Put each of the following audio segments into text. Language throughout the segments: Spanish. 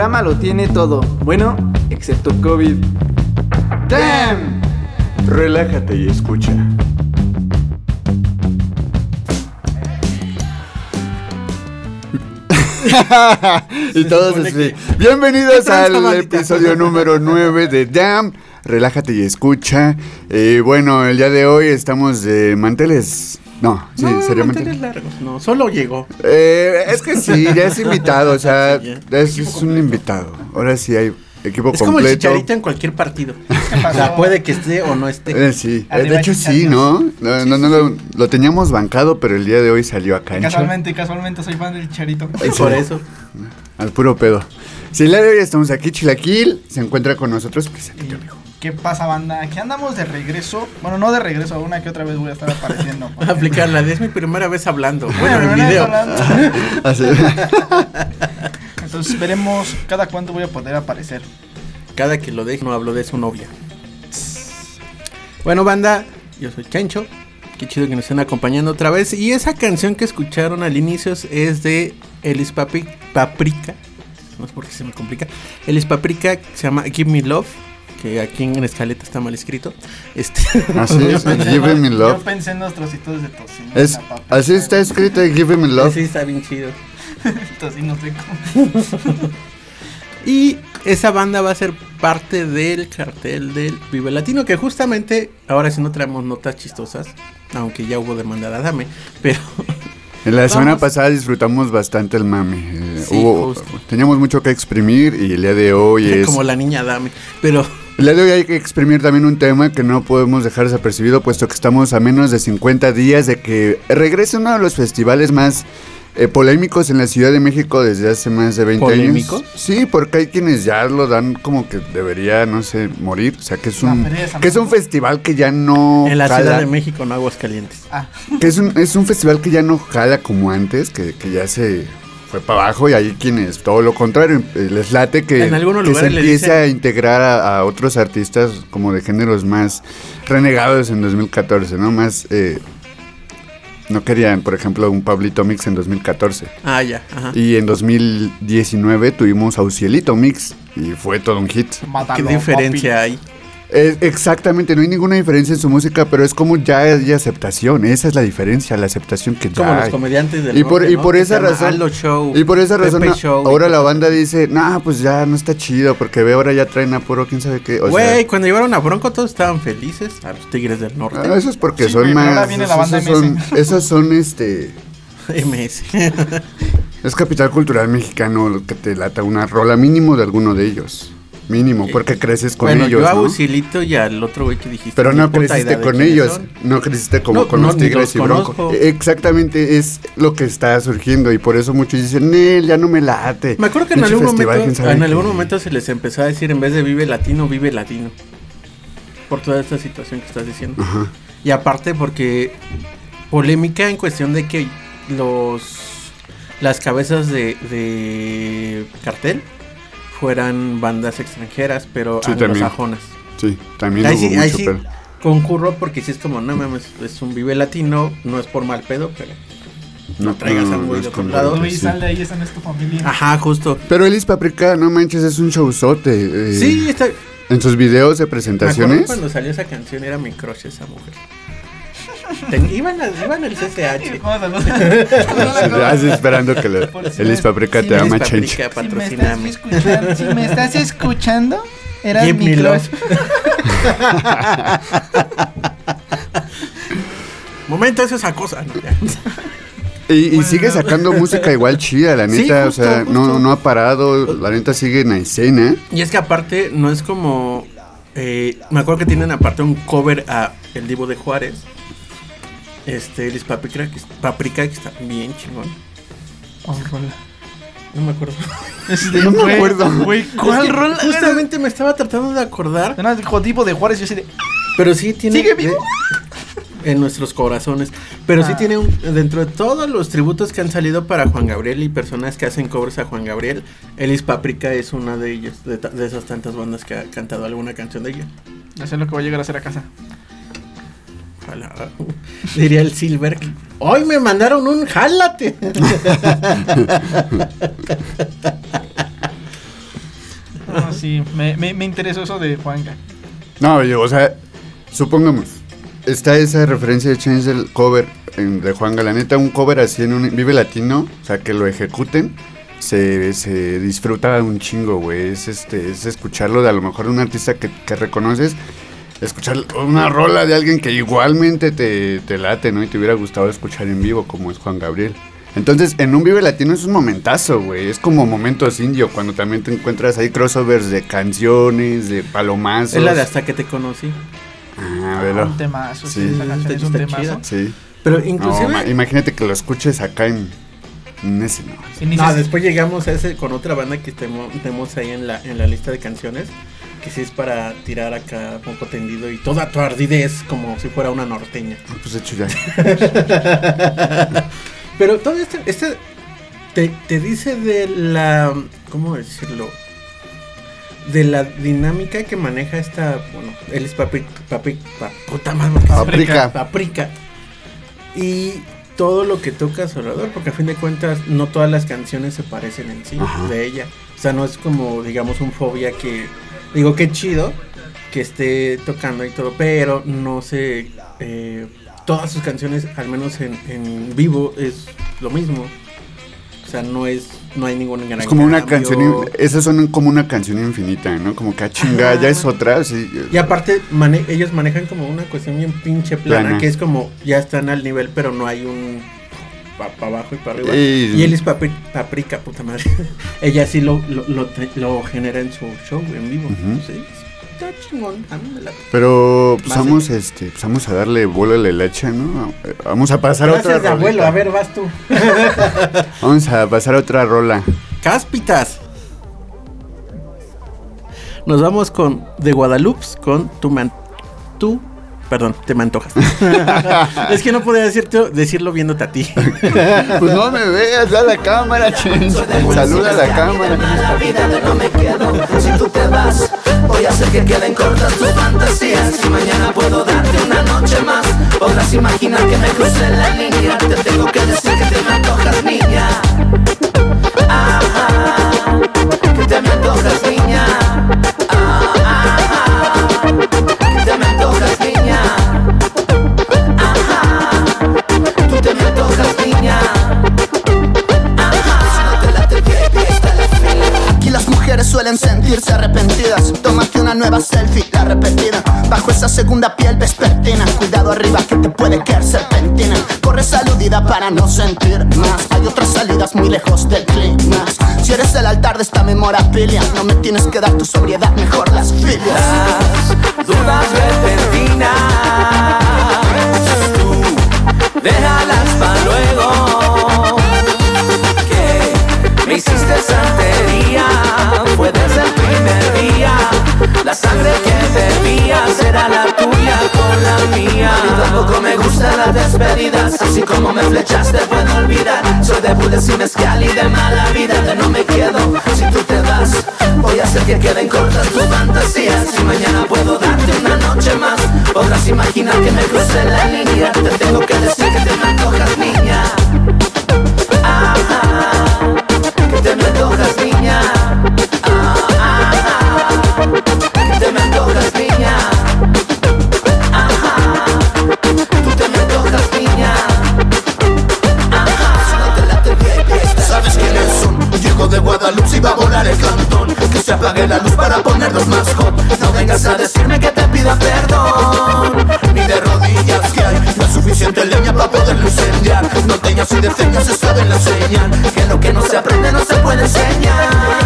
Programa lo tiene todo, bueno, excepto COVID. ¡Damn! Relájate y escucha. y todos así. Bienvenidos al episodio número 9 de Damn. Relájate y escucha. Eh, bueno, el día de hoy estamos de manteles. No, sí, no, seriamente. manteles largos, no, solo llegó. Eh, es que sí, ya es invitado, o sea, Sí, es, es un invitado. Ahora sí hay equipo Es como el completo. chicharito en cualquier partido. O sea, puede que esté o no esté. Eh, sí, Eh, Arriba de hecho sí. ¿no? No, no, no, lo, lo teníamos bancado, pero el día de hoy salió a cancha. Casualmente, casualmente soy fan del Chicharito. Por eso. Al puro pedo. Sí, el día de hoy estamos aquí, Chilaquil, se encuentra con nosotros. Preséntate, amigo. ¿Qué pasa, banda? Aquí andamos de regreso. Bueno, no de regreso, una que otra vez voy a estar apareciendo. Voy a aplicarla. Es mi primera vez hablando. Bueno, en video. hablando. Así. Entonces veremos cada cuánto voy a poder aparecer. Cada que lo deje no hablo de su novia. Bueno, banda, yo soy Chancho. Qué chido que nos estén acompañando otra vez. Y esa canción que escucharon al inicio es de Elis Papi- Paprika. No sé por qué se me complica. Elis Paprika se llama Give Me Love. Que aquí en escaleta está mal escrito. Este, Así es, Give Me Yo Love. pensé en los trocitos de tocino. Es, así está escrito, Give Me Love. sí, está bien chido. Tocino seco. Y esa banda va a ser parte del cartel del Vive Latino, que justamente ahora sí no traemos notas chistosas, aunque ya hubo demanda de Adame, pero En la semana Vamos. pasada disfrutamos bastante el mame. eh, Sí, hubo- teníamos mucho que exprimir y el día de hoy es... como la niña Adame, pero día de hoy hay que exprimir también un tema que no podemos dejar desapercibido, puesto que estamos a menos de 50 días de que regrese uno de los festivales más eh, polémicos en la Ciudad de México desde hace más de 20 ¿Polémicos? años. Sí, porque hay quienes ya lo dan como que debería, no sé, morir. O sea, que es un, que es un festival que ya no en la jala, Ciudad de México, no Aguascalientes. Ah, que es un, es un festival que ya no jala como antes, que, que ya se fue para abajo y hay quienes todo lo contrario, les late que, En algunos que se empiece dicen- a integrar a, a otros artistas como de géneros más renegados en 2014, ¿no? Más... eh, no querían, por ejemplo, un Pablito Mix en 2014. Ah, ya, ajá. Y en 2019 tuvimos a Ucielito Mix y fue todo un hit. ¿Qué mátalo, diferencia hay? Es- exactamente, no hay ninguna diferencia en su música, pero es como ya hay aceptación. Esa es la diferencia, la aceptación que ya Como los hay. comediantes del Y por, norte, y ¿no? por Que esa razón. Show, y por esa Pepe razón, Show, ahora la banda dice, nah, pues ya no está chido, porque ve ahora ya traen a puro quién sabe qué. O sea, Güey, cuando llevaron a Bronco todos estaban felices, a los Tigres del Norte. ah, eso es porque Sí, son güey, más. viene la esos banda son, esos son este. MS. Es capital cultural mexicano lo que te lata una rola mínimo de alguno de ellos. Mínimo, porque creces con bueno, ellos. yo a ¿no? Y al otro güey que dijiste. Pero no creciste con ellos, no creciste como No, con no, los tigres los y broncos. Exactamente es lo que está surgiendo y por eso muchos dicen, Nel, ya no me late. Me acuerdo que en algún festival, momento, en qué". algún momento se les empezó a decir en vez de vive latino, vive latino. Por toda esta situación que estás diciendo. Ajá. Y aparte porque polémica en cuestión de que los las cabezas de, de cartel fueran bandas extranjeras, pero Sí, también. anglosajonas. Sí, también Ahí hubo sí, ahí mucho sí pero- concurro porque si es como, no mames, es un vive latino, no es por mal pedo, pero no traigas a un güey es de otro lado. Luis, sí. sal de ahí, esa no es tu familia. Ajá, justo. Pero Elis Paprika, no manches, es un showzote. eh, Sí, está, En sus videos de Me presentaciones. cuando salió esa canción, era mi crush esa mujer. Ten- iban, a- iban al CCH. Estás esperando que le- Por si te ama, Paprika, Chench. Si me, estás escuchando, si me estás escuchando, eras Give mi love. Momento, eso es esa cosa. ¿no? Y, sigue sacando música igual chida, la Sí, neta. justo, o sea, no ha parado. La neta sigue en la escena. Y es que aparte, no es como. eh, me acuerdo que tienen aparte un cover a El Divo de Juárez. Este, Elis Paprika, que, Paprika, que está bien chingón. No me acuerdo. No me acuerdo. Güey, ¿cuál Es que rola? Justamente me estaba tratando de acordar. Además, dijo tipo de Juárez, yo sé de. Pero sí tiene. ¿Sigue vivo? de- en nuestros corazones. Pero sí Ah. tiene un. Dentro de todos los tributos que han salido para Juan Gabriel y personas que hacen covers a Juan Gabriel, Elis Paprika es una de ellas. De, ta- de esas tantas bandas que ha cantado alguna canción de ella. Ya sé lo que voy a llegar a hacer a casa. Ojalá. Diría el Silver. Hoy me mandaron un jálate. No, sí, me, me, me interesó eso de Juanga. No, yo, o sea, supongamos, está esa referencia de Change del cover en- de Juan Galaneta, un cover así en un Vive Latino, o sea, que lo ejecuten, se, se disfruta un chingo, güey. Es, este, es escucharlo de a lo mejor de un artista que, que reconoces, escuchar una rola de alguien que igualmente te, te late, ¿no? Y te hubiera gustado escuchar en vivo, como es Juan Gabriel. Entonces, en un Vive Latino es un momentazo, güey. Es como momentos indio, cuando también te encuentras ahí crossovers de canciones, de palomazos. es la de hasta que te conocí. Ah, velo. Un temazo, sí, Sí. esa canción es un temazo. chida. Sí. Pero inclusive. imagínate que lo escuches acá en, en ese, no. No, después llegamos a ese con otra banda que tenemos ahí en la, en la lista de canciones. Que sí es para tirar acá poco tendido y toda tu ardidez como si fuera una norteña. Ah, Pues de hecho ya. Pero todo este, este te, te dice de la, ¿cómo decirlo? De la dinámica que maneja esta, bueno, él es papi, papi, pa- puta madre, ¿por qué se- Paprika. paprika. Y todo lo que toca a su alrededor, porque a fin de cuentas no todas las canciones se parecen en sí Ajá. de ella. O sea, no es como, digamos, un fobia que, digo, qué chido, que esté tocando y todo, pero no sé, eh, todas sus canciones, al menos en, en vivo, es lo mismo. O sea, no es, no hay ningún gran Es como una canción, esas son como una canción infinita, ¿no? Como que a chinga, ya es otra, sí. Y aparte, mane- ellos manejan como una cuestión bien pinche plana, Plana. que es como, ya están al nivel, pero no hay un para abajo y para arriba. Y- Y él es papri- paprika, puta madre. Ella sí lo, lo, lo, lo genera en su show, en vivo. Ujú. Sí, está chingón. A mí me la... Pero pues vamos, este, pues vamos a darle vuelo a la leche, ¿no? Vamos a pasar a otra Gracias de abuelo, rolita. a ver, vas tú. Vamos a pasar a otra rola. Cáspitas. Nos vamos con de Guadalupe con tu man, tú, perdón, te me antojas. es que no podía decirte, decirlo viéndote a ti. Pues no me veas, da la cámara, chen. Saluda a la cámara. la vida de no me quedo si tú te vas voy a hacer que queden cortas tus fantasías si mañana puedo darte una noche más podrás imaginar que me crucé la línea te tengo que decir que te me antojas niña Ajá, que te me antojas niña suelen sentirse arrepentidas. Tómate una nueva selfie, la repetida. Bajo esa segunda piel vespertina. Cuidado arriba que te puede caer serpentina. Corre saludida para no sentir más. Hay otras salidas muy lejos del clímax. Si eres el altar de esta memorabilia, no me tienes que dar tu sobriedad, mejor las filias. Era la tuya con la mía. A tampoco me gustan las despedidas Así como me flechaste puedo olvidar. Soy de bules y mezcal y de mala vida De no me quedo. Si tú te vas Voy a hacer que queden cortas tus fantasías. Si mañana puedo darte una noche más. Podrás imaginar que me crucé la línea Te tengo que decir Norteñas y defeñas se saben la señal Que lo que no se aprende no se puede enseñar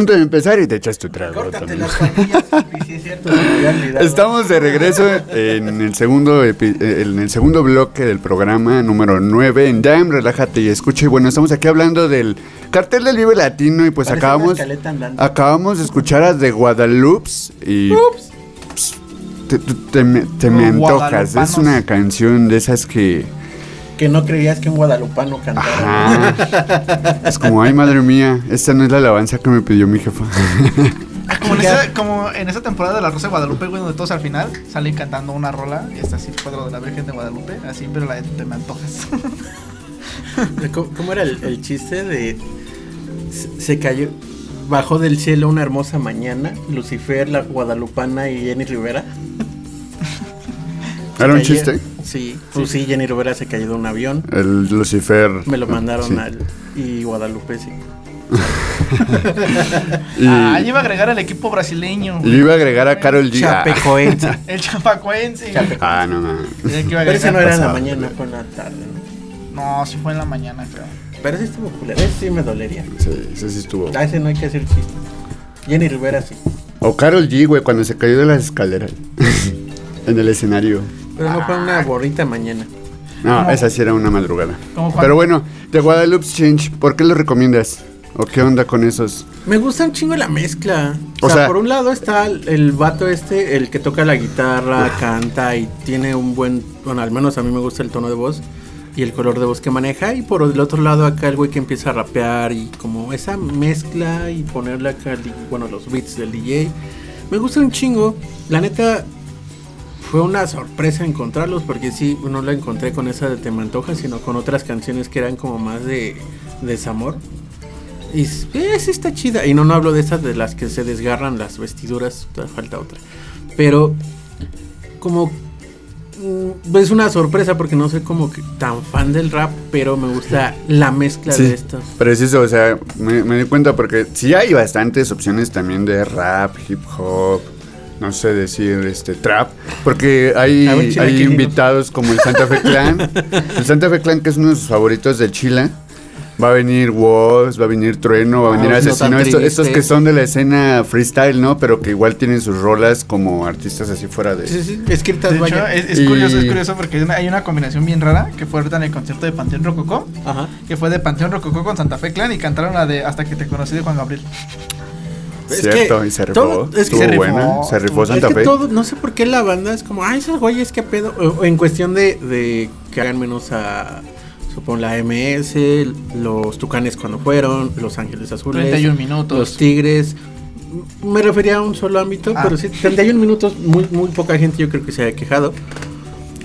Punto de empezar y te echas tu trago. También. las sí es cierto. Estamos de regreso en el segundo eh, en el segundo bloque del programa número 9 en Jam, relájate y escucha. Y bueno, estamos aquí hablando del cartel del Vive Latino y pues Parece acabamos acabamos de escuchar a The Guadalupe y Ps, te, te- te me, te me Los antojas. Es una canción de esas que Que no creías que un guadalupano cantara. Ajá. Es como, ay madre mía, esta no es la alabanza que me pidió mi jefa. Ah, Como en, esa, como en esa temporada de La Rosa de Guadalupe, güey, donde todos al final salen cantando una rola. Y está así, cuadro de la Virgen de Guadalupe. Así, pero la de Te me antojas. ¿Cómo, cómo era el, el chiste de se, se cayó bajó del cielo una hermosa mañana Lucifer, la guadalupana y Jenny Rivera? ¿Era un chiste? Sí, pues sí, Jenny Rivera se cayó de un avión. El Lucifer. Me lo mandaron Sí. al. Y Guadalupe, sí. Y, Ah, yo iba a agregar al equipo brasileño. y yo iba a agregar a Carol G. Ah. Chapecoense. El chapacuense. Ah, no, no. Pero ese no era en la mañana, fue en la tarde, ¿no? No, sí fue en la mañana, creo. Pero ese estuvo culero. Ese sí me dolería. Sí, ese sí estuvo. A ese no hay que hacer chiste. Jenny Rivera sí. O Carol G, güey, cuando se cayó de las escaleras. en el escenario. Pero no fue una bonita mañana. No, esa sí era una madrugada. Pero bueno, de Guadalupe Change, ¿por qué lo recomiendas? ¿O qué onda con esos? Me gusta un chingo la mezcla. O, O sea, sea- por un lado está el, el vato este, el que toca la guitarra, canta y tiene un buen, bueno, al menos a mí me gusta el tono de voz y el color de voz que maneja. Y por el otro lado acá el güey que empieza a rapear y como esa mezcla y ponerle acá, el- bueno, los beats del DJ. Me gusta un chingo. La neta fue una sorpresa encontrarlos porque sí, no la encontré con esa de Te me antoja, sino con otras canciones que eran como más de desamor. Y s- eh, sí está chida. Y no, no hablo de esas de las que se desgarran las vestiduras, falta otra. Pero como mm, es una sorpresa porque no soy como que tan fan del rap, pero me gusta la mezcla de estos. Preciso, o sea, me, me di cuenta porque sí hay bastantes opciones también de rap, hip hop, no sé decir, este, trap, porque hay, invitados como el Santa Fe Clan, el Santa Fe Clan que es uno de sus favoritos de Chile. Va a venir Woz, va a venir Trueno, va a Ah, venir no Asesino. estos que son de la escena freestyle, ¿no? Pero que igual tienen sus rolas como artistas así fuera de... Sí, sí, escritas De hecho, es, es Y- curioso, es curioso porque hay una, hay una combinación bien rara que fue ahorita en el concierto de Panteón Rococó, Ajá. que fue de Panteón Rococó con Santa Fe Clan y cantaron la de Hasta que te conocí de Juan Gabriel. Es Cierto, que y se rifó. todo- es que estuvo se rifó, buena, se rifó Santa es que Fe. todo, no sé por qué la banda es como, ay, esos güeyes, qué pedo. O, o en cuestión de, de que hagan menos a, supongo, la MS, los Tucanes cuando fueron, Los Ángeles Azules, 31 minutos. los Tigres. Me refería a un solo ámbito, Ah. pero sí, 31 minutos, muy, muy poca gente yo creo que se haya quejado.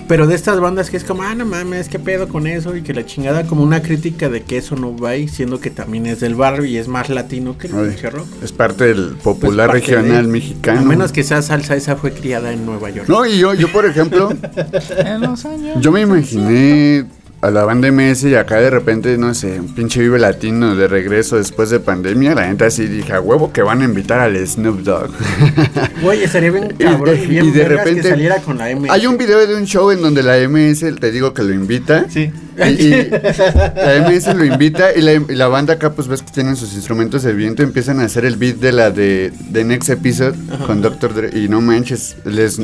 Pero de estas bandas que es como, ah, no mames, qué pedo con eso, y que la chingada, como una crítica de que eso no va ahí, siendo que también es del barrio y es más latino que el Ay, pinche rock. Es parte del popular Pues, parte regional de- mexicano. A menos que sea salsa, esa fue criada en Nueva York. No, y yo, yo por ejemplo, En los años. yo me imaginé a la banda MS y acá de repente, no sé, un pinche Vive Latino de regreso después de pandemia. La neta sí dije, a huevo que van a invitar al Snoop Dogg. Güey, estaría bien Y- cabrón y, bien y de repente- que saliera con la M. Hay un video de un show en donde la MS, te digo que lo invita. Sí. Y, y la MS lo invita y la, y la banda acá pues ves que tienen sus instrumentos de viento empiezan a hacer el beat de la de, de Next Episode con Dr. Dre y no manches, les-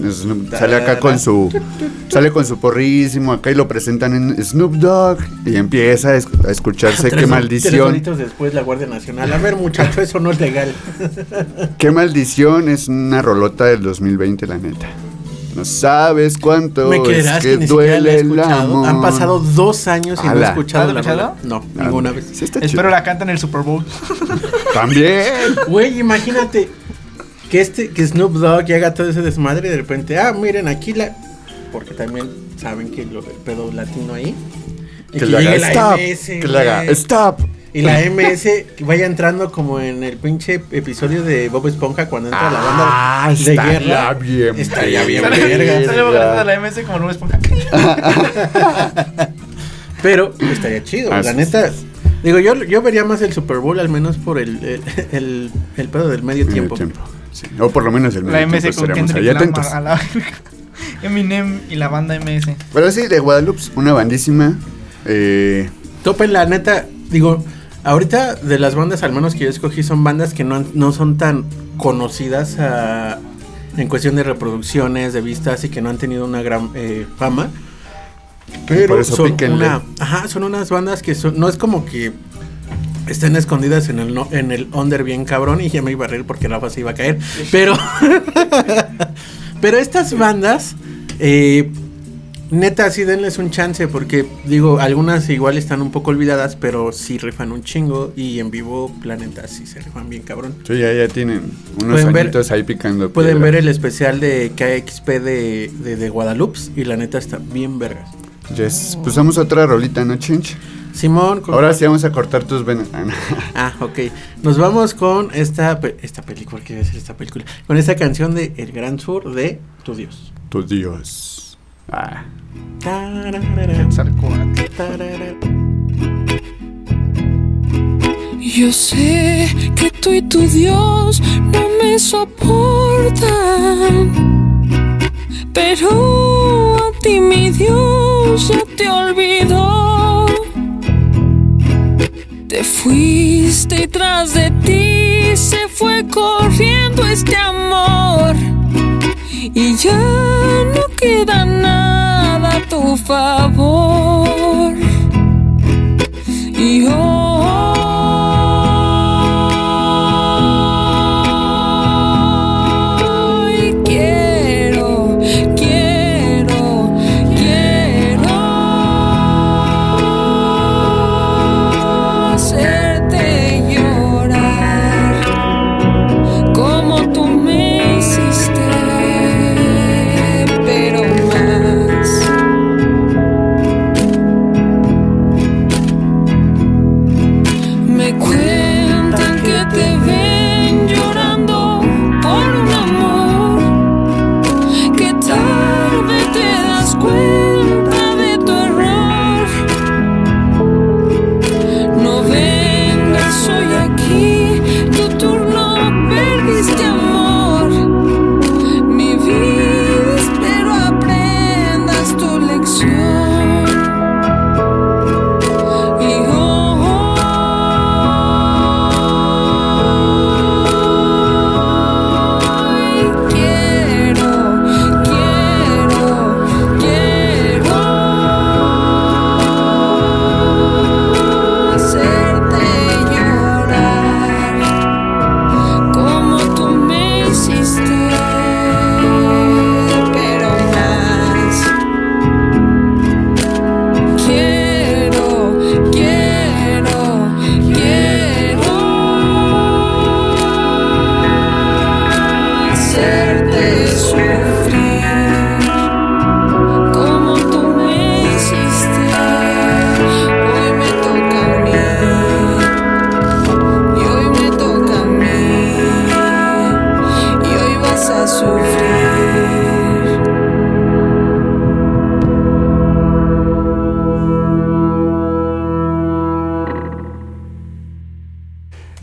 sale acá con su sale con su porrísimo acá y lo presentan en Snoop Dogg y empieza a, es- a escucharse Tres- qué Tres maldición, horitos después la Guardia Nacional. A ver, muchacho, eso no es legal. qué maldición es una rolota del 2020 la neta. No sabes cuánto Me creerás es que, que ni siquiera la he duele el amor. Han pasado dos años y no he escuchado ¿Has la escuchado? No, Ah, ninguna vez. Sí Espero chido. la canta en el Super Bowl. También. Güey, imagínate que este, que Snoop Dogg llega todo ese desmadre y de repente, ah, miren, aquí la. Porque también saben que lo el pedo latino ahí. Y Que le haga stop. MS, Que le haga güey. stop. Y la MS que vaya entrando como en el pinche episodio de Bob Esponja cuando entra la banda Ah, de estaría guerra. bien Estaría bien verga. verga. Sale Bob de la MS como Luis Esponja. Pero estaría chido, Ah, la neta. Digo, yo, yo vería más el Super Bowl al menos por el, el, el, el pedo del medio Medio tiempo. tiempo. sí. O por lo menos el La medio MS tiempo con estaremos Kendrick ahí atentos. Lamar a la Eminem y la banda MS. Pero sí, de Guadalupe, una bandísima. Eh, Tope, la neta, digo, ahorita de las bandas al menos que yo escogí son bandas que no, no son tan conocidas ah, en cuestión de reproducciones, de vistas y que no han tenido una gran eh, fama. Pero son, una, ajá, son unas bandas que son, no es como que estén escondidas en el, no- en el under bien cabrón y ya me iba a reír porque Rafa se iba a caer. Pero, pero estas bandas, eh, neta, sí denles un chance porque digo, algunas igual están un poco olvidadas, pero sí rifan un chingo y en vivo, planeta, sí se rifan bien cabrón. sí, ya, ya tienen unos ver- añitos ahí picando. Pueden ver el especial de KXP de, de, de Guadalupe y la neta está bien vergas. Yes. Pues vamos a otra rolita, ¿no, Chinch? Simón, con- Ahora sí vamos a cortar tus venas. Ah. Ah, ok. Nos vamos con esta, pe- esta película, ¿qué iba a decir esta película? Con esta canción de El Gran Sur de Tu Dios. Tu Dios. Ah. Yo sé que tú y tu Dios no me soportan, pero a ti mi Dios ya te olvidó. Te fuiste y tras de ti se fue corriendo este amor y ya no queda nada a tu favor. Y hoy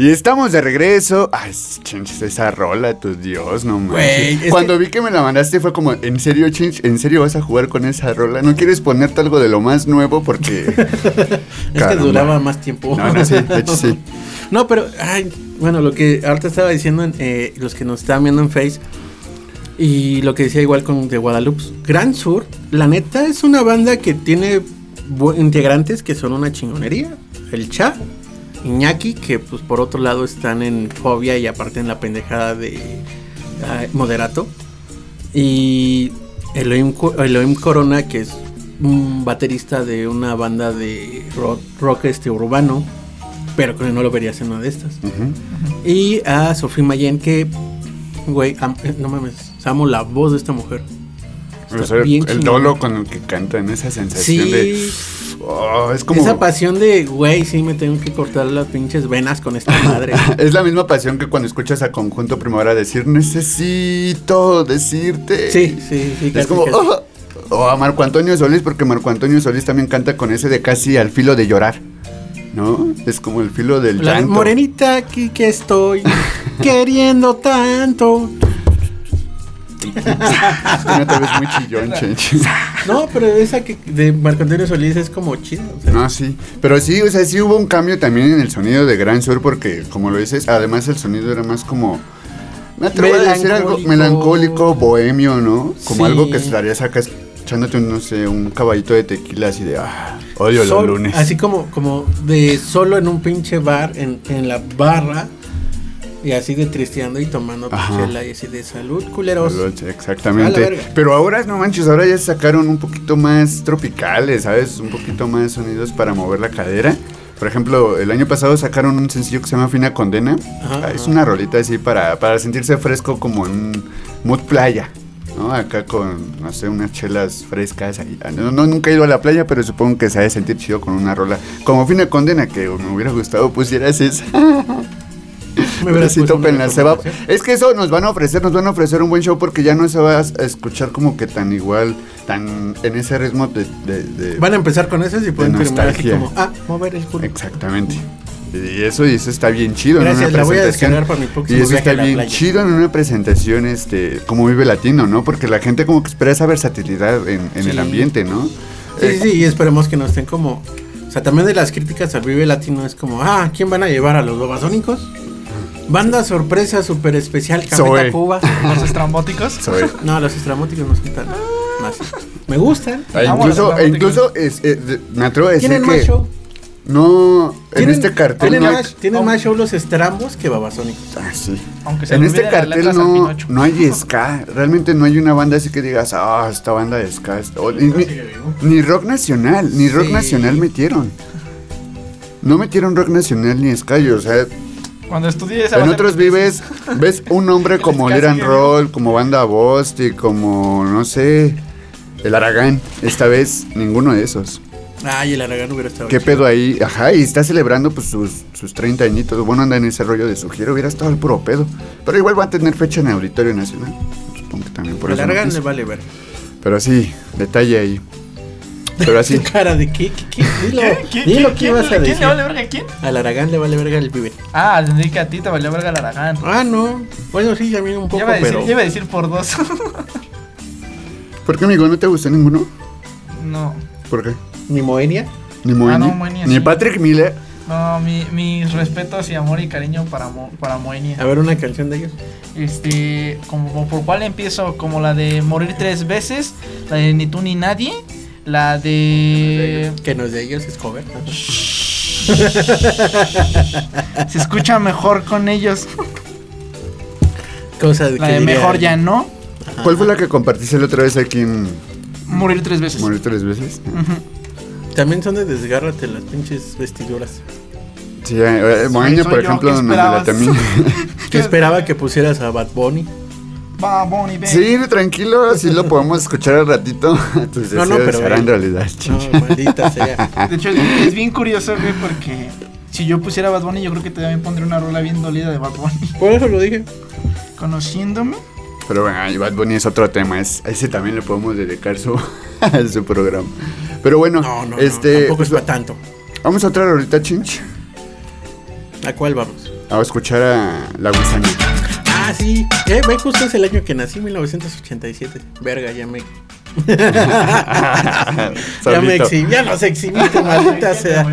Y estamos de regreso. Ay, chinches, esa rola, tu Dios, no manches. es Cuando vi que me la mandaste fue como, ¿en serio, chinch? ¿En serio vas a jugar con esa rola? ¿No quieres ponerte algo de lo más nuevo? Porque. Es que duraba más tiempo. No, no, sí, de hecho sí. No, pero, ay, bueno, lo que ahorita estaba diciendo, en, eh, los que nos estaban viendo en Face, y lo que decía igual con de Guadalupe, Gran Sur, la neta es una banda que tiene integrantes que son una chingonería. El Cha, Iñaki, que pues por otro lado están en Fobia y aparte en la pendejada de ah, Moderato. Y Elohim, Elohim Corona, que es un baterista de una banda de rock, rock este urbano, pero que no lo verías en una de estas. Y a Sofía Mayen, que, güey, eh, no mames, amo la voz de esta mujer. Está O sea, bien el dolo con el que cantan, esa sensación de. Oh, es como. esa pasión de, güey, sí me tengo que cortar las pinches venas con esta madre. Es la misma pasión que cuando escuchas a Conjunto Primavera decir, necesito decirte. sí, sí, sí. Es casi, como, casi. "Oh". o a Marco Antonio Solís, porque Marco Antonio Solís también canta con ese de casi al filo de llorar. ¿No? Es como el filo del La llanto. morenita aquí que estoy queriendo tanto. No te ves muy chillón, chencho. No, pero esa que de Marco Antonio Solís es como chida. o sea, No, sí. Pero sí, o sea, sí hubo un cambio también en el sonido de Gran Sur, porque, como lo dices, además el sonido era más como. Me atrevo a decir algo Melancólico. bohemio, ¿no? Como Sí. algo que estarías acá echándote, un, no sé, un caballito de tequila así de. Ah, odio sol- los lunes. Así como, como de solo en un pinche bar, en, en la barra, y así de tristeando y tomando chela y así de salud, culeros. Salud, Exactamente. Pero ahora, no manches, ahora ya sacaron un poquito más tropicales, ¿sabes? Un poquito más sonidos para mover la cadera. Por ejemplo, el año pasado sacaron un sencillo que se llama Fina Condena. Ajá, Ah, es una rolita así para, para sentirse fresco como en mood playa. ¿no? Acá con, no sé, unas chelas frescas. Ahí. Ah, No, no, nunca he ido a la playa, pero supongo que se ha de sentir chido con una rola. Como Fina Condena, que me hubiera gustado pusieras esa. Se va- recomendación. Es que eso nos van a ofrecer, nos van a ofrecer un buen show porque ya no se va a escuchar como que tan igual, tan en ese ritmo de... de- de- Van a empezar con esas y pueden terminar así como, ah, mover el culo. Exactamente. Y eso, y eso está bien chido Gracias, en una la voy a presentación. para mi próximo y eso está bien chido en una presentación, este, como vive latino, ¿no? Porque la gente como que espera esa versatilidad en, en Sí. el ambiente, ¿no? Sí, Eh, sí, sí, y esperemos que no estén como. O sea, también de las críticas al Vive Latino es como, ah, ¿quién van a llevar a los babasónicos? Banda sorpresa super especial. Cafeta Cuba. Los estrambóticos. soy- No, los estramóticos no son tan. Más. Me gustan. Ah, incluso, e incluso es, eh, de- me atrevo a decir Tienen más que show. no en este cartel Tienen, no hay, más, tienen más show los estrambos que babasónicos. Ah, sí. Aunque se En este cartel no, Pinocho. no hay ska, realmente no hay una banda así que digas, ah, esta banda de ska. está-". O- ni, ni- ni rock nacional, ni rock Sí. nacional metieron. No metieron rock nacional ni ska, y, o sea, Cuando estudié esa en otros vives, ves un nombre como Liran Roll, como banda Bosti, como, no sé, el Aragán. Esta vez, ninguno de esos. Ay, el Aragán hubiera estado. ¿Qué chido. pedo ahí? Ajá, y está celebrando pues sus, sus 30 añitos. Bueno, anda en ese rollo de su gira, hubiera estado el puro pedo. Pero igual va a tener fecha en el Auditorio Nacional. Supongo que también por El eso. Aragán no le vale ver. Pero sí, detalle ahí. Pero así. Cara de qué, qué, qué? Dilo, ¿Quién- dilo quién- que ibas a decir. ¿Quién le vale verga a quién? Al Aragán le vale verga el Vive. Ah, entendí que a ti te valió verga el Aragán. Ah, no. Bueno, sí, a mí un poco, Ya iba, a decir, pero. ya iba a decir por dos. ¿Por qué, amigo? ¿No te gustó ninguno? no. ¿Por qué? Ni Moenia. Ni Moenia. Ah, no, Moenia, Ni sí. Patrick Miller. No, mi, mis respetos y amor y cariño para, Mo- para Moenia. A ver una canción de ellos. Este, como por cuál empiezo, como la de morir tres veces, la de ni tú ni nadie, la de Que no es de ellos, es cover. se escucha mejor con ellos, Cosa la que de diría- mejor ya no, ¿Cuál fue la que compartiste la otra vez aquí en morir tres veces. Morir tres veces? También son de desgárrate las pinches vestiduras. Sí, eh, eh, por ejemplo, ¿qué me la también. Que esperaba que pusieras a Bad Bunny. Ven. Sí, tranquilo, así lo podemos escuchar al ratito. Tus No, no, pero se harán él- realidad. No, maldita sea. De hecho, es, es bien curioso, güey, porque si yo pusiera Bad Bunny, yo creo que también pondría una rola bien dolida de Bad Bunny. Por eso lo dije. Conociéndome, Pero bueno, y Bad Bunny es otro tema. Es, a ese también le podemos dedicar su, su programa. Pero bueno, No, no, este, no. Tampoco pues, es para tanto. vamos a entrar ahorita, Chinch. ¿A cuál vamos? A escuchar a la gusana. Ah, sí. Eh, ve, justo es el año que nací, 1987. Verga, ya me. ya me exhibí. Ya nos exhibiste, maldita sea.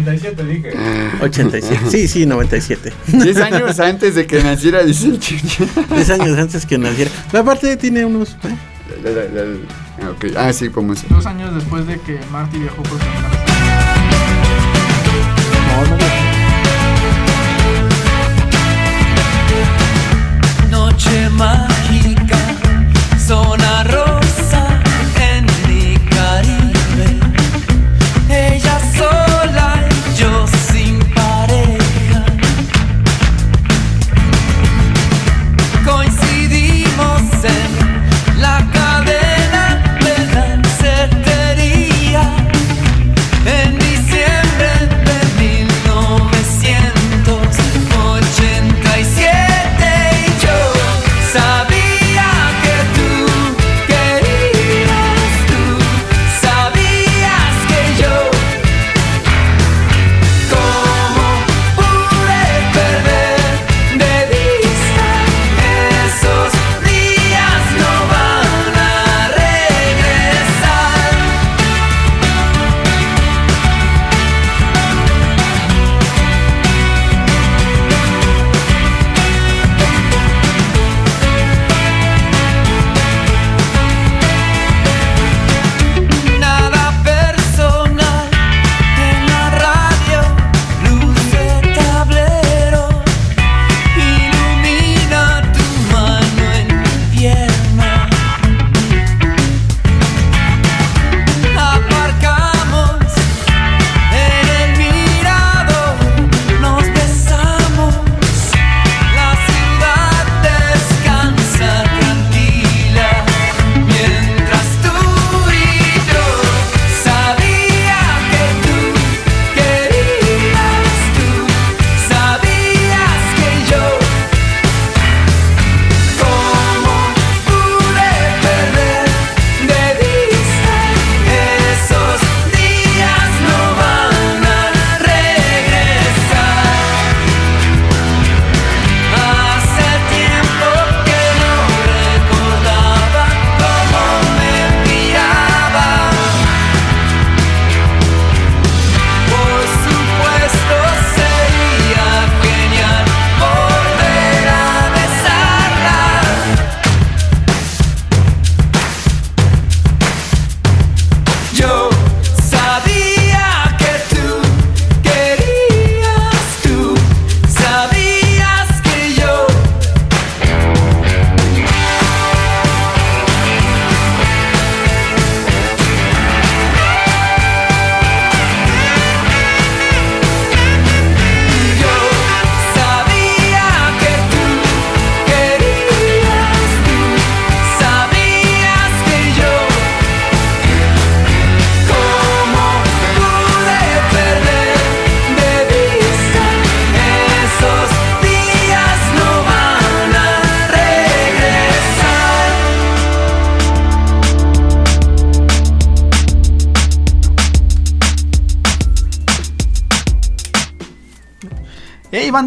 87. Sí, sí, 97. 10 años antes de que naciera, dice el Chinch. 10 años antes que naciera. Pero aparte tiene unos. ¿eh? La- la- la- ah. Ah, sí, podemos. dos años después de que Marty viajó por primera vez. No, no, no. Noche mágica, zona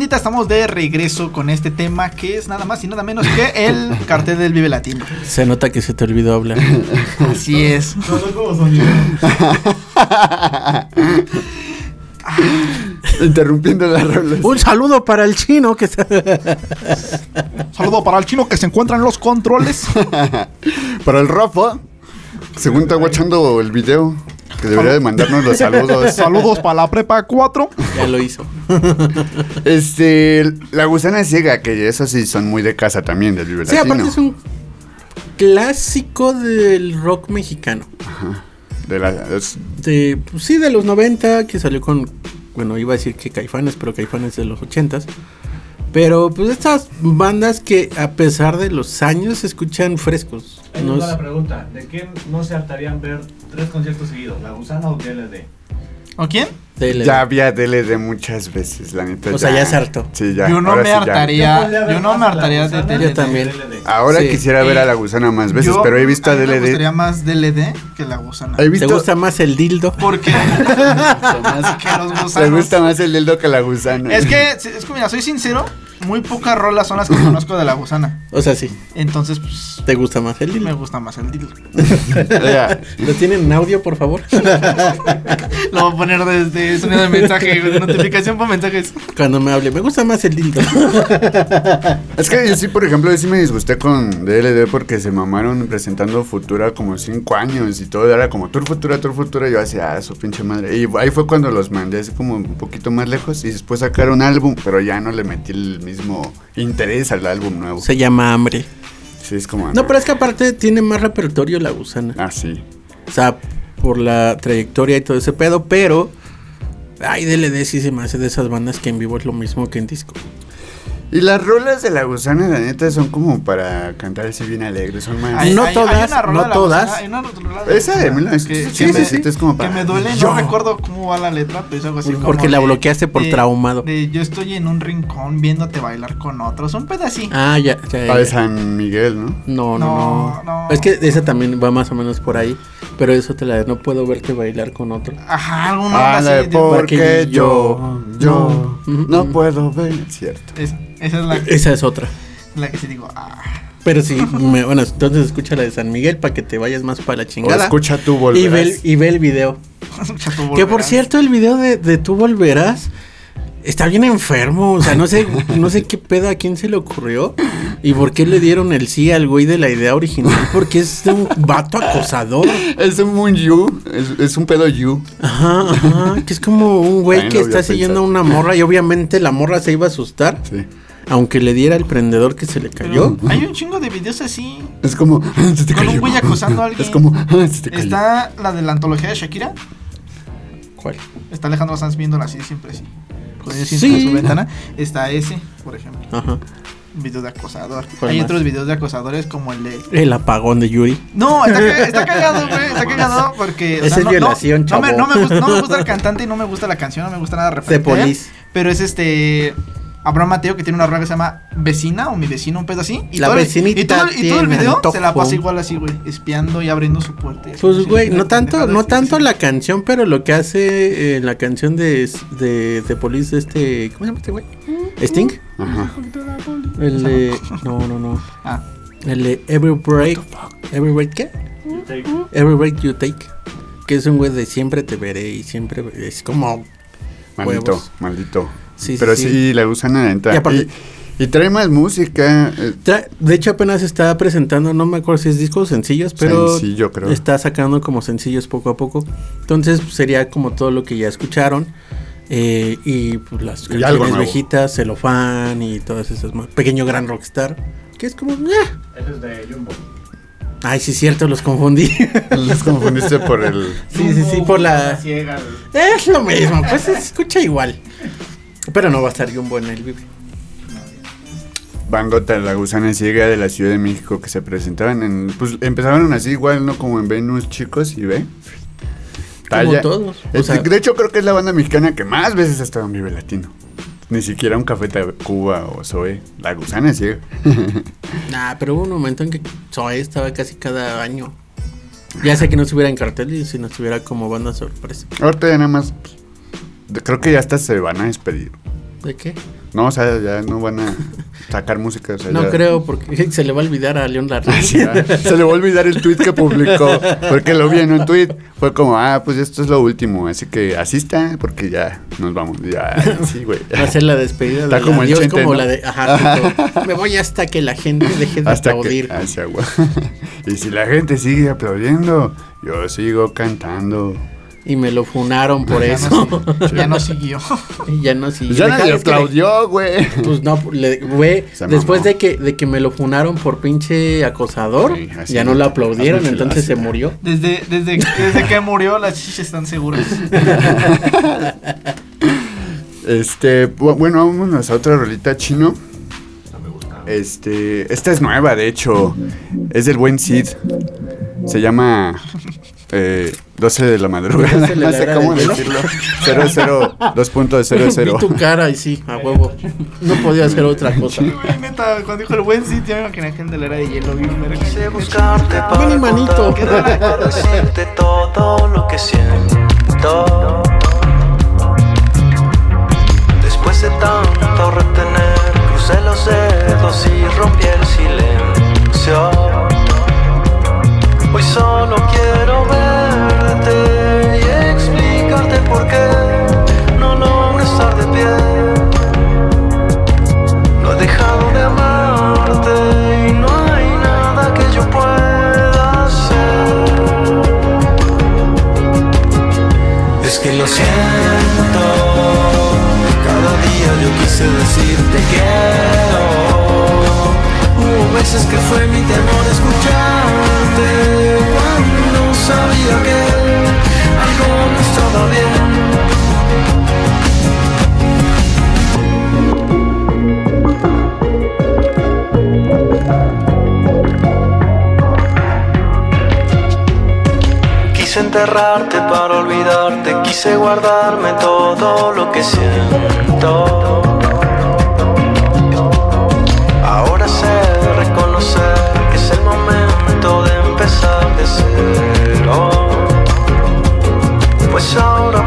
Bandita, estamos de regreso con este tema que es nada más y nada menos que el cartel del Vive Latino. Se nota que se te olvidó hablar. Así es. Interrumpiendo las rolas. Un saludo para el chino que está. Saludo para el chino que se encuentra en los controles. Para el Rafa, según está guachando el video, que debería de mandarnos los saludos. Saludos para la prepa 4. Ya lo hizo. Este, la gusana ciega, que esos sí son muy de casa también, del Vive Sí, Latino. aparte es un clásico del rock mexicano. De la- es- De, pues sí, de los 90, que salió con, bueno, iba a decir que Caifanes, pero Caifanes de los 80s. Pero pues estas bandas que a pesar de los años se escuchan frescos. Ahí No nos la pregunta, ¿de quién no se hartarían ver tres conciertos seguidos? ¿La Gusana o DLD? ¿O quién? de- ya había DLD muchas veces, la neta. O sea, ya se hartó. Sí, ya. yo no ahora me sí ya. hartaría. Yo no me hartaría de DLD. Yo también. Ahora Sí. quisiera ver Eh, a la gusana más veces, Yo- pero he visto a a mí Me DLD. gustaría más DLD que la gusana. He ¿Te visto. gusta más el dildo? Porque que los Me gusanos. gusta más el dildo que la gusana. Es que, es que, mira, soy sincero, muy pocas rolas son las que conozco de la gusana. O sea, sí, Entonces, pues, ¿te gusta más el me dildo? gusta más el dildo. ¿Lo tienen en audio, por favor? Lo voy a poner desde sonido de mensaje, de notificación por mensajes. Cuando me hable, me gusta más el dildo. Es que yo sí, por ejemplo, yo sí me disgusté con DLD porque se mamaron presentando Futura como cinco años y todo era como Tour Futura, Tour Futura. Y yo hacía, ah, su pinche madre. Y ahí fue cuando los mandé así como un poquito más lejos y después sacaron álbum, pero ya no le metí el mismo interés al álbum nuevo. Se llama hambre. Sí, es como. No, pero es que aparte tiene más repertorio la gusana. Ah, sí. O sea, por la trayectoria y todo ese pedo, pero. Ay, DLD sí se me hace de esas bandas que en vivo es lo mismo que en disco. Y las rolas de la gusana, la neta, son como para cantar así bien alegres. Son más. No todas, una rola no la todas. Gusana, hay de la Esa de Gusana que- 1987 que- es como Que para. me duele, Yo. no recuerdo cómo va la letra, pero es algo así Porque como la de- bloqueaste por de- traumado. De yo estoy en un rincón viéndote bailar con otros, un pedacito. Ah, ya, ya. La de ya. San Miguel, ¿no? No, no, No, no, no. Es que esa también va más o menos por ahí. Pero eso te la de no puedo verte bailar con otro. Ajá, alguna Ah, la así. porque Porque yo, yo no. puedo ver. Cierto. Es- esa es la, Esa es otra. la que sí digo. Ah. Pero sí, me- bueno, entonces escucha la de San Miguel para que te vayas más para la O chingada. escucha tú y ve, volverás. el, y ve el video. Que por volverás. cierto, el video de, de Tú Volverás está bien enfermo. O sea, no sé, no sé qué pedo a quién se le ocurrió. Y por qué le dieron el sí al güey de la idea original. Porque es de un vato acosador. Es un you, es, es un pedo you. Ajá, ajá. Que es como un güey que está siguiendo a una morra. Y obviamente la morra se iba a asustar. Sí. Aunque le diera el prendedor que se le cayó. Hay un chingo de videos así. Es como. Se te Con un güey acosando a alguien. Es como. Se te cayó. Está la de la antología de Shakira. ¿Cuál? Está Alejandro Sanz viéndola así, siempre así. Con ellos Sí. siempre en su ventana. Está ese, por ejemplo. Ajá. Video de acosador. ¿Cuál Hay más? otros videos de acosadores como el de. El apagón de Yuri. No, está, está cagado, güey. Está cagado porque. o Esa es no, violación, no, no me, chavo. no, me gusta, no me gusta el cantante y no me gusta la canción, no me gusta nada referente. él, Police. Pero es este. Abraham Mateo que tiene una rola que se llama Vecina o Mi Vecino, un pedo así. Y La todo el- vecinita y todo, el- y todo el video antojo. se la pasa igual así, güey. Espiando y abriendo su puerta. Pues así, güey, no tanto, no tanto así. la canción, pero lo que hace en la canción de de, de Police de este, ¿cómo se llama este güey? Sting. Ajá. El de no, no, no. Ah, El de Every Break Every Break ¿qué? You take- Every Break You Take. Que es un güey de siempre te veré y siempre es como Maldito, Huevos. maldito. Sí, Pero sí. sí, la gusana entra. Y aparte- Y, y trae más música. eh, De hecho, apenas está presentando, no me acuerdo si es discos sencillos, pero Sencillo, creo. está sacando como sencillos poco a poco. Entonces sería como todo lo que ya escucharon. eh, y pues, las Y canciones viejitas, Celofán y todas esas más. Pequeño Gran Rockstar. Que es como... "Ah". Ese es de Jumbo. Ay, sí, cierto, los confundí. Los confundiste por el. sí, sí, sí, por la... ciega. Es lo mismo, pues se escucha igual. Pero no va a estar Jumbo en el Vive. Bangota, la gusana ciega de la Ciudad de México que se presentaban en. Pues empezaron así igual, ¿no? Como en Venus, chicos, y ve. Como todos. O Es- sea- de hecho, creo que es la banda mexicana que más veces ha estado en Vive Latino. Ni siquiera un Café Cuba o Zoe. La gusana ciega. Nah, pero hubo un momento en que Zoe estaba casi cada año. Ya sé que no estuviera en cartel y si no estuviera como banda sorpresa. Ahorita ya nada más. pues, de- creo que ya hasta se van a despedir. ¿De qué? No, o sea, ya no van a sacar música. o sea, No ya- creo, porque se le va a olvidar a León Larry. Se le va a olvidar el tweet que publicó, porque lo vi en un tweet. Fue como, ah, pues esto es lo último, así que asista, porque ya nos vamos. Ya, sí, güey. Va a ser la despedida Está de como Dios, Chente, como ¿no? la de... Ajá, tipo, me voy hasta que la gente deje de Hasta que. aplaudir. hacia. Y si la gente sigue aplaudiendo, yo sigo cantando. Y me lo funaron por Ya eso. no, ya no siguió. ya no siguió. Ya nadie aplaudió, güey. Pues no, le- güey, después de que, de que me lo funaron por pinche acosador, Sí, ya no lo aplaudieron, entonces se murió. Desde, desde, desde que murió, las chichas están seguras. Este, bu- bueno, vámonos a otra rolita chino. Este, esta es nueva, de hecho. Es del buen Cid. Se llama eh, 12 de la madrugada. ¿12 de la No sé cómo hielo? decirlo. 00 Vi tu 2.00. cara y sí, a huevo. No podía hacer otra cosa. Güey, neta, cuando dijo el buen sitio, me imaginé gente de la era de hielo. Quise buscarte Ven para manito. contar, para decirte todo lo que siento. Después de tanto retener, crucé los dedos y rompí el silencio. Hoy solo quiero verte y explicarte por qué no logro estar de pie. Enterrarte para olvidarte, quise guardarme todo lo que siento. Ahora sé reconocer que es el momento de empezar de cero. Pues ahora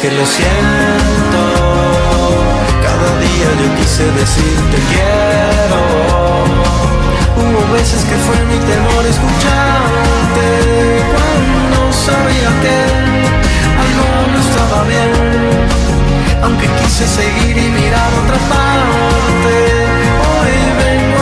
Que lo siento, cada día yo quise decirte quiero. Hubo veces que fue mi temor escucharte cuando sabía que algo no estaba bien. Aunque quise seguir y mirar otra parte, hoy vengo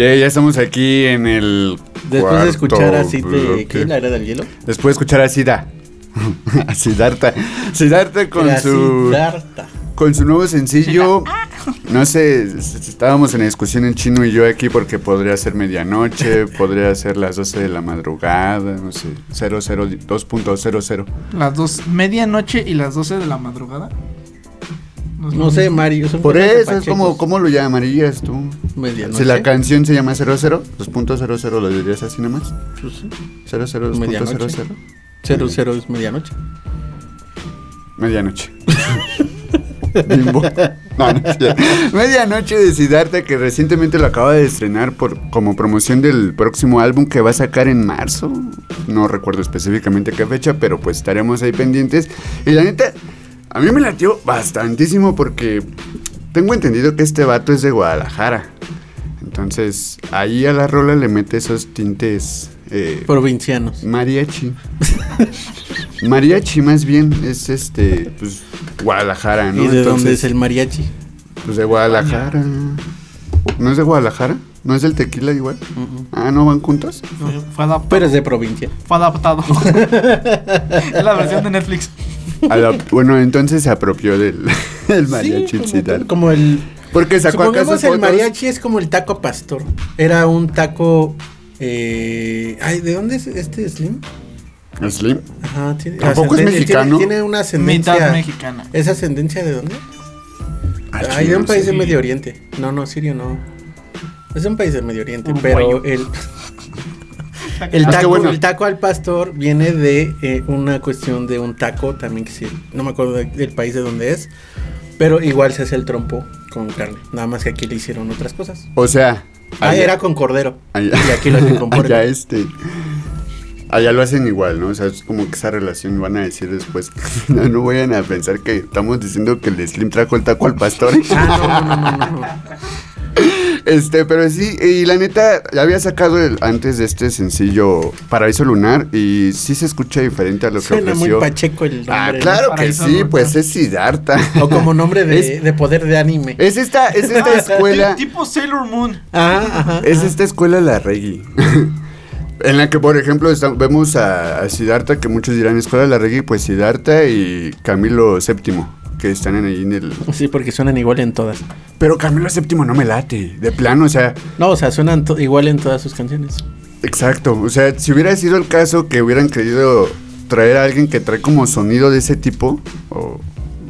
Ya, ya estamos aquí en el. Después cuarto de escuchar así de bloque. ¿qué? la era del hielo. Después de escuchar a Sida. a Siddhartha. Siddhartha con Era su. Siddhartha. Con su nuevo sencillo. No sé, estábamos en discusión en chino y yo aquí porque podría ser medianoche, podría ser las 12 de la madrugada, no sé, 00 2.00. Las dos, medianoche y las 12 de la madrugada. No sé, Mario. son Por eso es como. ¿cómo lo llamarías tú? Medianoche. Si la canción se llama 00, 2.00, ¿lo dirías así nomás? Pues sí. 00, Medianoche. 2.00. Cero, cero es medianoche. Medianoche. Bimbo. No, no. Medianoche de Siddhartha que recientemente lo acaba de estrenar por, como promoción del próximo álbum que va a sacar en marzo. No recuerdo específicamente qué fecha, pero pues estaremos ahí pendientes. Y la neta, a mí me latió bastantísimo porque tengo entendido que este vato es de Guadalajara. Entonces, ahí a la rola le mete esos tintes eh, Provincianos. mariachi. mariachi más bien es este, pues Guadalajara, ¿no? ¿Y de dónde es el mariachi? Pues de Guadalajara. ¿No es de Guadalajara? ¿No es del tequila igual? Ah, ¿no van juntos? Fue, fue adaptado. Pero es de provincia. Fue adaptado. es la versión de Netflix. Bueno, entonces se apropió del, del mariachi Sí, como, como el. Porque sacó Supongamos el fotos. mariachi es como el taco pastor. Era un taco. Eh, ay, ¿de dónde es este Slim? Slim. Ajá, tiene, ¿Tampoco es mexicano? Tiene, tiene una ascendencia. Mitad mexicana. ¿Es ascendencia de dónde? Ah, Ay, de un país de sí. Medio Oriente. No, no, Sirio no. Es un país de Medio Oriente, Uruguayo. pero el, el, Ah, taco, bueno. el taco al pastor viene de eh, una cuestión de un taco también que sí, no me acuerdo de- del país de dónde es, pero igual se hace el trompo con carne, nada más que aquí le hicieron otras cosas. O sea. Ah, allá- era con cordero. allá- Y aquí lo hacen con. Allá este. Allá lo hacen igual, ¿no? O sea, es como que esa relación van a decir después. No, no vayan a pensar que estamos diciendo que el Slim trajo el taco al pastor. Ah, no, no, no, no, no. Este, pero sí, y la neta, ya había sacado el, antes de este sencillo Paraíso Lunar y sí se escucha diferente a lo que Suena muy ofreció. pacheco el nombre. ah, ¿no? claro que sí, Lunar. pues es Siddhartha. O como nombre de, Es- de poder de anime. Es esta, es esta escuela, Tipo Sailor Moon. Ajá. es ajá. esta escuela la reggae. En la que, por ejemplo, está- vemos a, a Siddhartha, que muchos dirán escuela de la reggae, pues Siddhartha y Camilo VII, que están en ahí en el... Sí, porque suenan igual en todas. Pero Camilo VII no me late, de plano, o sea, No, o sea, suenan igual en todas sus canciones. Exacto, o sea, si hubiera sido el caso que hubieran querido traer a alguien que trae como sonido de ese tipo, o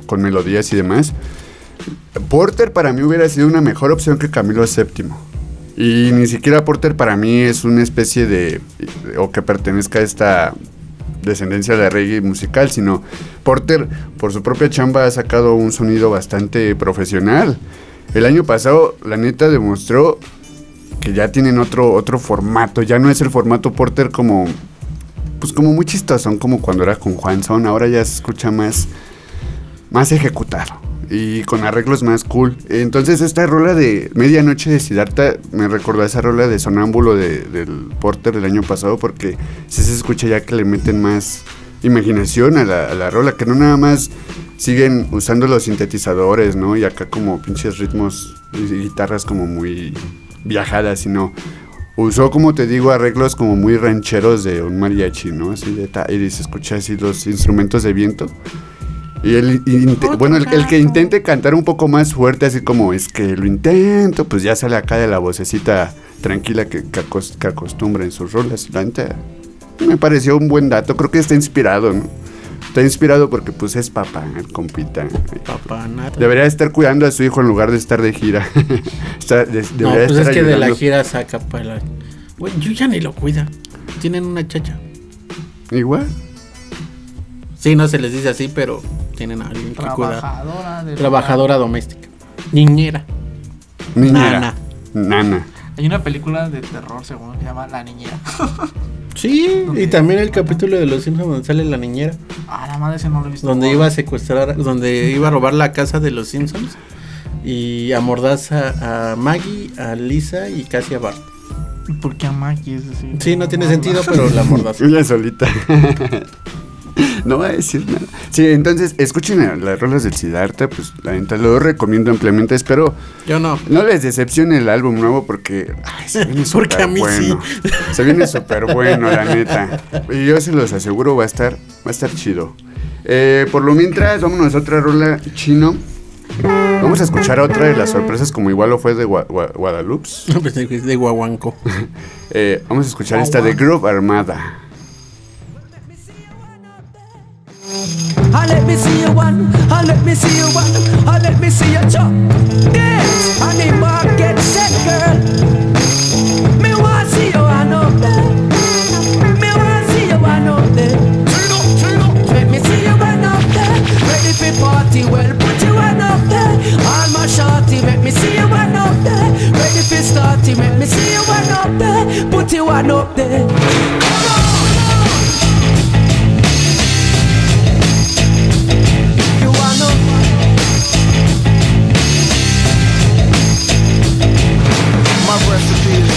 con melodías y demás, Porter para mí hubiera sido una mejor opción que Camilo VII. Y ni siquiera Porter para mí es una especie de, o que pertenezca a esta descendencia de reggae musical, sino Porter por su propia chamba ha sacado un sonido bastante profesional. El año pasado, la neta, demostró que ya tienen otro, otro formato. Ya no es el formato Porter como. Pues como muy chistosón, como cuando era con Juan Son. Ahora ya se escucha más. Más ejecutado. Y con arreglos más cool. Entonces, esta rola de Medianoche de Siddhartha me recordó a esa rola de Sonámbulo de- del Porter del año pasado. Porque sí se escucha ya que le meten más imaginación a la, a la rola. Que no nada más siguen usando los sintetizadores, ¿no? Y acá como pinches ritmos y guitarras como muy viajadas, sino usó, como te digo, arreglos como muy rancheros de un mariachi, ¿no? Así de y se escucha así los instrumentos de viento. Y el, inte- bueno, el, el que intente cantar un poco más fuerte, así como es que lo intento, pues ya sale acá de la vocecita tranquila que, que, acos- que acostumbra en sus rolas. La neta, me pareció un buen dato, creo que está inspirado, ¿no? Está inspirado porque pues es papá, el compita. Papá, nada. Debería estar cuidando a su hijo en lugar de estar de gira. Está- de- No, debería pues es estar que de la gira saca para la... Güey, yo ya ni lo cuida. Tienen una chacha. Igual. Sí, no se les dice así, pero tienen a alguien que cuida. Trabajadora de Trabajadora doméstica. Niñera. Niñera. Nana. Nana. Hay una película de terror, según se llama La Niñera. Sí, y también el capítulo de Los Simpsons donde sale la niñera. Ah, la madre ese no lo he visto. Donde iba a secuestrar, donde iba a robar la casa de los Simpsons. Y amordaza a Maggie, a Lisa y casi a Bart. ¿Por qué a Maggie? Es decir, Sí, no tiene sentido, pero la amordaza. Ella solita. no va a decir nada. Sí, entonces, escuchen las rolas del Siddhartha, pues la neta lo recomiendo ampliamente. Espero Yo no. no les decepcione el álbum nuevo porque ay, se viene Porque súper a mí bueno. Se viene súper bueno, la neta. Y yo se los aseguro, va a estar, va a estar chido. Eh, por lo mientras, vámonos a otra rola chino. Vamos a escuchar otra de las sorpresas, como igual lo fue de Gua- Gua- Guadalupe. Pensé que es de Guaguanco. Eh, vamos a escuchar esta de Groove Armada. I let me see you one, I let me see you one, I let me see you jump. Dance on the market set, girl. Me want see you one up there. Me want see you one up there. Turn up, turn up. Let me see you one up there. Ready for party, well put you one up there. All my shorty, let me see you one up there. Ready for starty, let me see you one up there. Put you one up there.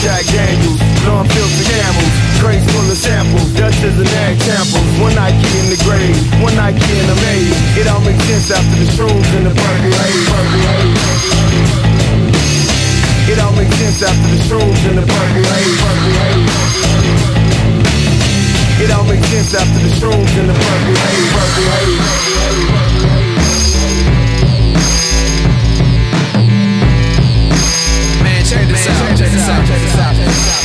Jack Daniels, non-filter camels, crates full of samples, Dutch is an egg samples. One Nike in the grave, one Nike in the maze. It all makes sense after the shrooms and the purple haze. It all makes sense after the shrooms and the purple haze. It all makes sense after the shrooms and the. Purple haze. Out, check this out, check this out.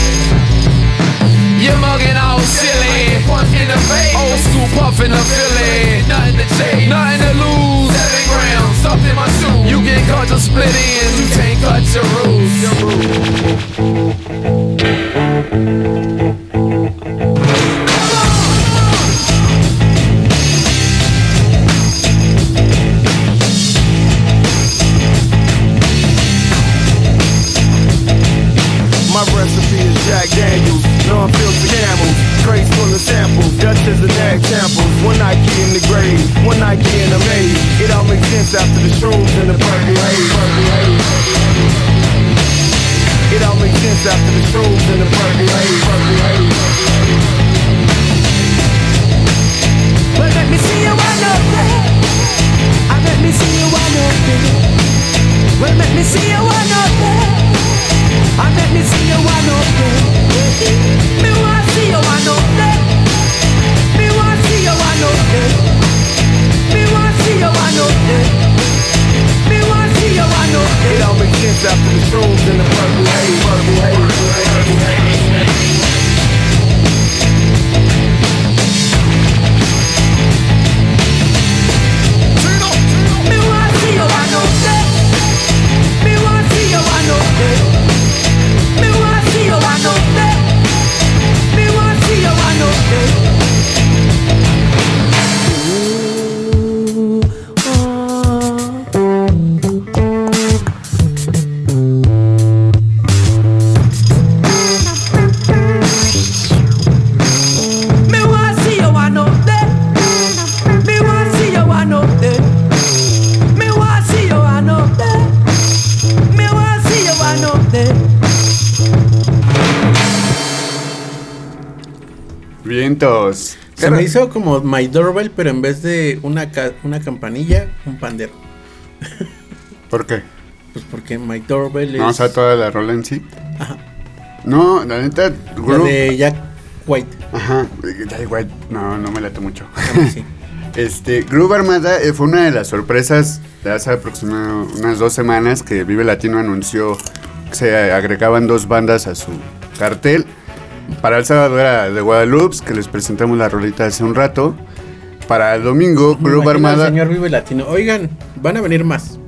You're mugging all silly, punch in the face, old school puff in the Philly. Nothing to change, nothing to lose. Seven grams, something in my shoe. You get caught to split ends, you can't cut your rules. Your rules. Se me hizo como My Doorbell, pero en vez de una, ca- una campanilla, un pandero. ¿Por qué? Pues porque My Doorbell es No, o sea, toda la rola en sí. No, la neta, la de Jack White. Ajá, da igual, no, no me late mucho. A mí sí. Este, Groove Armada eh, fue una de las sorpresas de hace aproximadamente unas dos semanas que Vive Latino anunció que se agregaban dos bandas a su cartel. Para el sábado era de Guadalupe, que les presentamos la rolita hace un rato. Para el domingo, al Armada. señor Vive Latino. Oigan, van a venir más.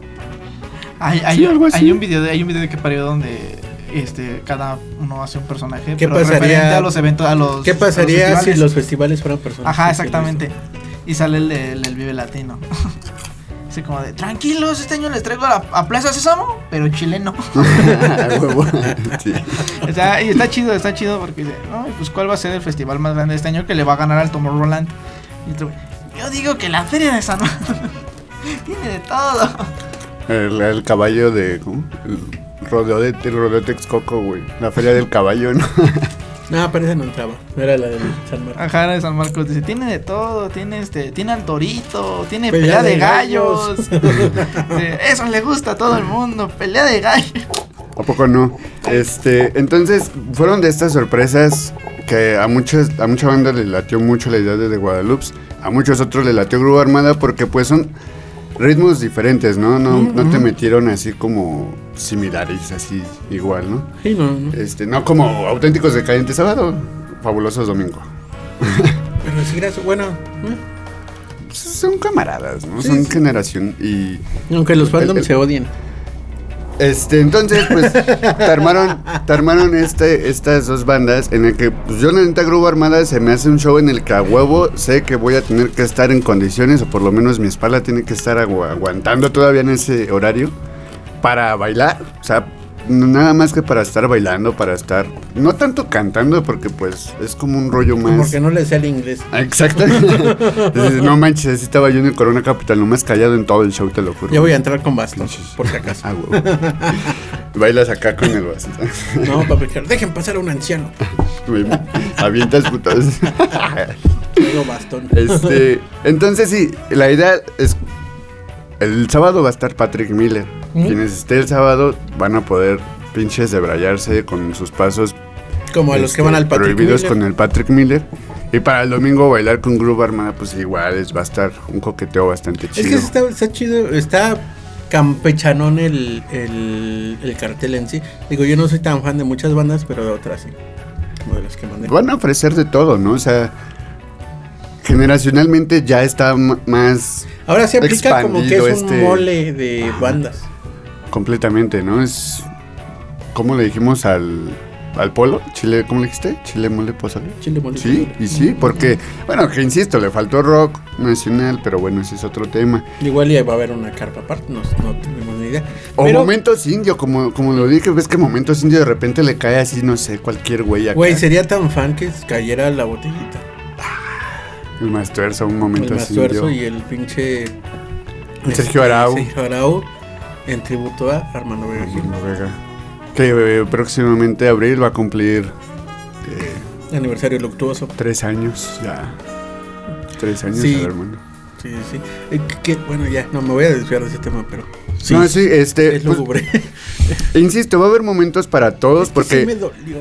Hay, hay, Sí, algo así. hay un video de hay un video de que parió donde este cada uno hace un personaje ¿Qué pero pasaría- referente a los eventos a los ¿Qué a los pasaría si los festivales fueran personas? Ajá, exactamente. Y sale el del del Vive Latino. Así como de, tranquilos, este año les traigo a, a Plaza Sésamo, pero chileno. A huevo. Sí. O sea, y está chido, está chido porque dice, no, pues cuál va a ser el festival más grande de este año que le va a ganar al Tomorrowland. Y yo digo que la feria de San tiene de todo. El, el caballo de. ¿Cómo? El rodeo de, el rodeo de Texcoco, güey. La feria del caballo, ¿no? No, pero esa no entraba. Era la del San Marcos. Ajá, la de San Marcos dice, tiene de todo, tiene este, tiene al torito, tiene Pelea pelea, de de gallos. Eso le gusta a todo el mundo, pelea de gallos. ¿A poco no? Este, entonces, fueron de estas sorpresas que a muchas, a mucha banda le latió mucho la idea de The Guadalupe, a muchos otros le latió Grupo Armada porque pues son ritmos diferentes, ¿no? No, no te metieron así como similares, así igual, ¿no? Sí, no, no. Este, no como auténticos decadentes sábado, fabulosos domingo. Pero sí, gracias. Bueno, eh, son camaradas, ¿no? son generación y... Aunque los fandoms se odien. Este, entonces, pues, te armaron, armaron este, estas dos bandas en el que, pues, yo la neta Grupo Armada se me hace un show en el que a huevo sé que voy a tener que estar en condiciones, o por lo menos mi espalda tiene que estar agu- aguantando todavía en ese horario para bailar, o sea, nada más que para estar bailando, para estar, no tanto cantando, porque pues es como un rollo más... Porque no le sé el inglés. Ah, Exacto. No manches, así estaba yo en el Corona Capital, nomás callado en todo el show, te lo juro. Ya voy a entrar con bastón, por si acaso. Ah, huevo. Bailas acá con el bastón. No, papi, dejen pasar a un anciano. Avientas putos. Tengo bastón. Este, entonces sí, la idea es el sábado va a estar Patrick Miller. Quienes esté el sábado van a poder pinches debrayarse con sus pasos Como a los que van al Patrick prohibidos Miller. con el Patrick Miller. Y para el domingo bailar con Groove Armada, pues igual es, va a estar un coqueteo bastante Es chido. que está, está chido, está campechanón el, el, el cartel en sí. Digo, yo no soy tan fan de muchas bandas, pero de otras sí. Como de las que. Van a ofrecer de todo, ¿no? O sea, generacionalmente ya está más Ahora se aplica como que es un este- mole de bandas. Completamente, ¿no? Es como le dijimos al, al polo, chile, ¿cómo le dijiste? Chile mole pozole. Chile mole Sí, pozole. y sí, porque, bueno, que insisto, le faltó rock nacional, pero bueno, ese es otro tema. Igual ya va a haber una carpa aparte, no, no tenemos ni idea. O Pero, momentos indio, como, como lo dije, ves que momentos indio de repente le cae así, no sé, cualquier güey acá. güey, sería tan fan que cayera la botellita. El más tuerzo, un El momento más así. tuerzo indio. y el pinche. Sergio Arau. Sergio Arau en tributo a Armando Vega. Armando Vega. Que eh, próximamente abril va a cumplir eh, Aniversario luctuoso. tres años ya. Tres años, Sí. hermano. Sí, sí, sí. Eh, que- bueno, ya, no me voy a desviar de ese tema, pero. Sí, no, sí, este. es pues, insisto, va a haber momentos para todos Sí porque, me dolió.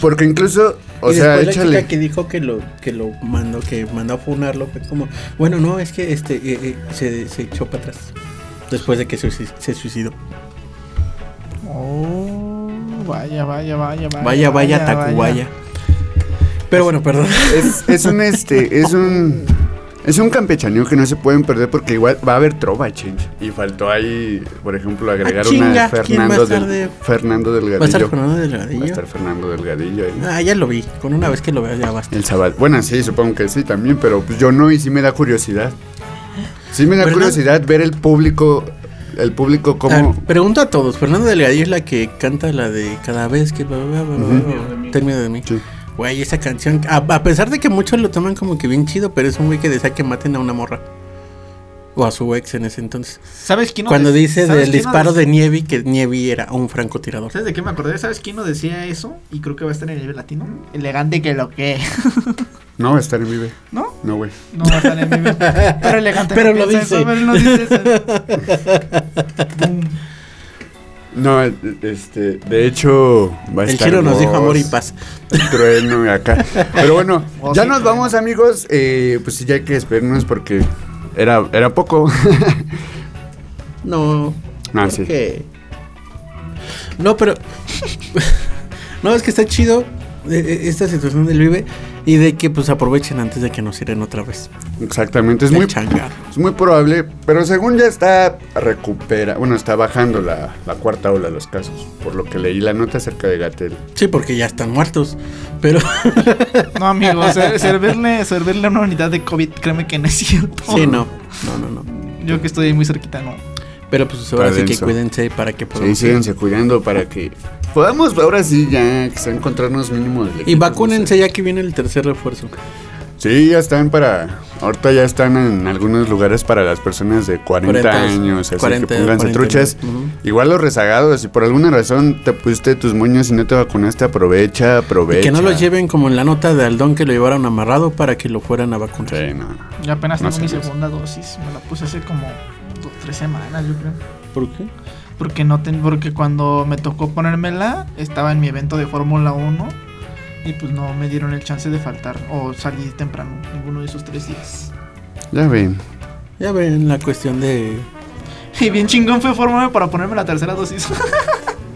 porque incluso, o y sea, la échale. chica que dijo que lo que lo mandó que mandó a funarlo fue como bueno no es que este eh, eh, se, se echó para atrás después de que se, suici- se suicidó Oh, vaya, vaya, vaya, vaya. vaya vaya Tacubaya pero bueno perdón Es, es un este, es un. Es un campechaneo que no se pueden perder porque igual va a haber trova change. Y faltó ahí, por ejemplo, agregar Ah, chinga, una ¿quién va a Fernando del de- Fernando Delgadillo. va a estar Fernando Va a Delgadillo estar Fernando Delgadillo ahí. ah ya lo vi con una vez que lo veas ya basta El sábado. Bueno, sí, supongo que sí también, pero pues yo no y sí me da curiosidad. Sí me da curiosidad ver el público, el público A cómo... ver, pregunto a todos Fernando Delgadillo es la que canta la de cada vez que termina de mí Sí. Güey, esa canción, a, a pesar de que muchos lo toman como que bien chido, pero es un güey que desea que maten a una morra. O a su ex en ese entonces. ¿Sabes quién no Cuando dice ¿sabes del no disparo de Nievi, que Nievi era un francotirador. ¿Sabes de qué me acordé? ¿Sabes quién no decía eso? Y creo que va a estar en el nivel latino. Elegante que lo que. No va a estar en Vive. ¿No? No, güey. No va a estar en nivel. Pero elegante. Pero no lo dice. eso, pero no dice eso. No, este, de hecho, va a El estar chino nos dijo amor y paz. trueno acá. Pero bueno, ya nos trueno. vamos, amigos. Eh, pues sí, ya hay que esperarnos porque era, era poco. No. Ah, ¿por sí. qué? No, pero. no, es que está chido esta situación del Vive y de que pues aprovechen antes de que nos iren otra vez. Exactamente, es muy, changar. es muy probable, pero según ya está recupera, bueno, está bajando la, la cuarta ola de los casos, por lo que leí la nota acerca de Gatel. Sí, porque ya están muertos. Pero. No, amigo, ser- servirle, servirle a una unidad de COVID, créeme que no es cierto. sí, no. No, no, no. Yo que estoy muy cerquita, no. Pero pues ahora sí que cuídense para que Sí, podamos. síganse cuidando para que podamos ahora sí ya quizá encontrarnos mínimo y vacúnense ya que viene el tercer refuerzo. Sí, ya están para. Ahorita ya están en algunos lugares para las personas de 40, 40, años, así 40, que pónganse 40, truchas. Igual los rezagados, si por alguna razón te pusiste tus moños y no te vacunaste, aprovecha, Y aprovecha. que no los lleven como en la nota de Aldón que lo llevaron amarrado para que lo fueran a vacunar. Sí, no. Yo apenas No tengo mi segunda dosis. Me la puse hace como dos, tres semanas, yo creo. ¿Por qué? Porque no ten, porque cuando me tocó ponérmela, estaba en mi evento de Fórmula 1 y pues no me dieron el chance de faltar o salir temprano ninguno de esos tres días. Ya ven. Ya ven la cuestión de. Y bien chingón fue formarme para ponerme la tercera dosis.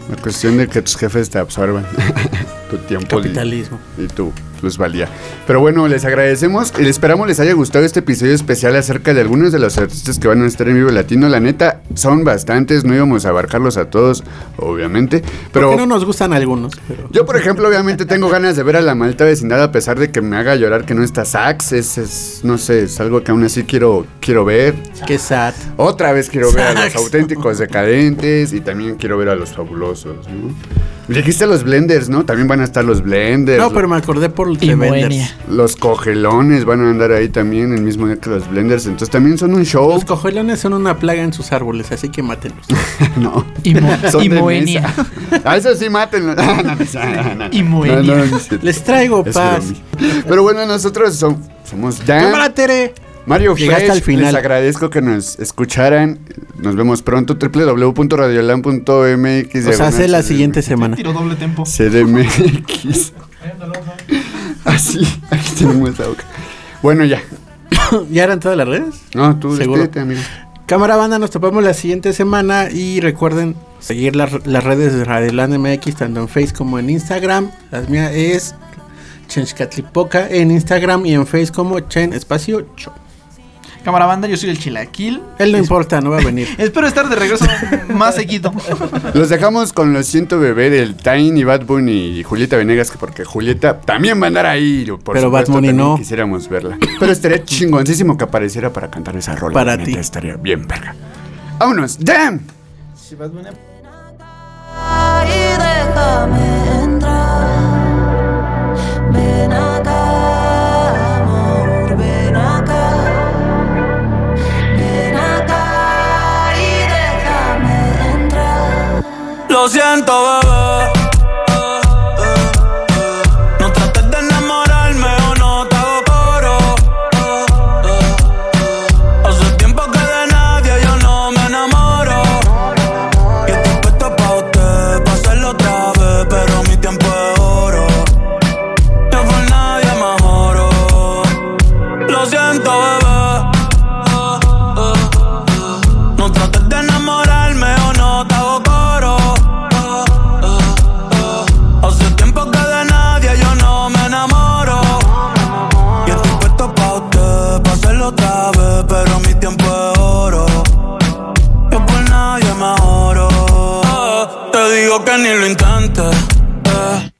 La cuestión de que tus jefes te absorban. tu tiempo li- Capitalismo. y tu plusvalía. Pero bueno, les agradecemos y esperamos les haya gustado este episodio especial acerca de algunos de los artistas que van a estar en Vivo Latino. La neta, son bastantes, no íbamos a abarcarlos a todos, obviamente. Pero no nos gustan algunos, pero yo, por ejemplo, obviamente tengo ganas de ver a la malta vecindad a pesar de que me haga llorar que no está Sax. Es, es, no sé, es algo que aún así quiero, quiero ver. qué sad. Otra vez quiero ver a los auténticos decadentes y también quiero ver a los fabulosos, ¿no? Dijiste los blenders, ¿no? También van a estar los blenders. No, pero me acordé por Moenia. Vendors. Los cogelones van a andar ahí también el mismo día que los blenders. Entonces también son un show. Los cogelones son una plaga en sus árboles, así que mátenlos. no. Y, Mo- Son y de Moenia. mesa. A eso sí, mátenlo. No, no, no, no, no. Y Moenia. No, no, no es cierto. Les traigo paz. Pero bueno, nosotros som- somos Dan. Cámara, Tere. Mario Llegaste Fresh, al final. les agradezco que nos escucharan. Nos vemos pronto. www.radiolan.mx. O sea, hace la siguiente semana. Tiro doble tempo. CDMX. Así, aquí tenemos la boca. Bueno, ya. ¿Ya eran todas las redes? No, tú Seguro. despídete, amigo. Cámara banda, nos topamos la siguiente semana y recuerden seguir las, las redes de Radioland MX tanto en Facebook como en Instagram. Las mías es Chenchcatlipoca en Instagram y en Facebook como Chen Espacio Cho. Cámara banda, yo soy el Chilaquil. Él no importa, no va a venir. Espero estar de regreso más seguido. Los dejamos con los siento bebé del Tiny, Bad Bunny y Julieta Venegas, que porque Julieta también va a andar ahí. Por Pero Bad supuesto, Bunny también no. Quisiéramos verla. Pero estaría chingoncísimo que apareciera para cantar esa rola. Para ti. Estaría bien, verga. ¡Vámonos! ¡Damn! y déjame entrar. Ven acá, siento, bebé. Ni lo intentes. eh.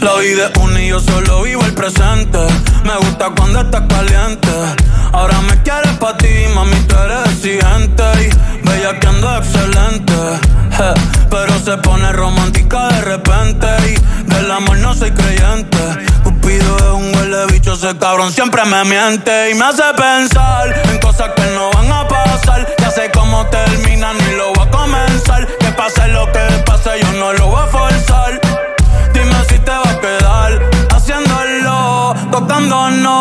La vida es una y yo solo vivo el presente. Me gusta cuando estás caliente. Ahora me quieres pa' ti, mami, tú eres exigente. Y bella que ando excelente. Pero se pone romántica de repente. Y del amor no soy creyente. Cupido es un huele bicho, ese cabrón siempre me miente. Y me hace pensar en cosas que no van a pasar. Ya sé cómo termina, ni lo voy a comenzar. Pase lo que pase, yo no lo voy a forzar. Dime si te va a quedar haciéndolo, tocando no.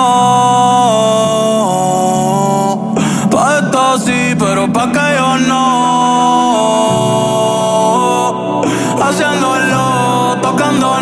Pa' esto sí, pero pa' que yo no. Haciéndolo, tocando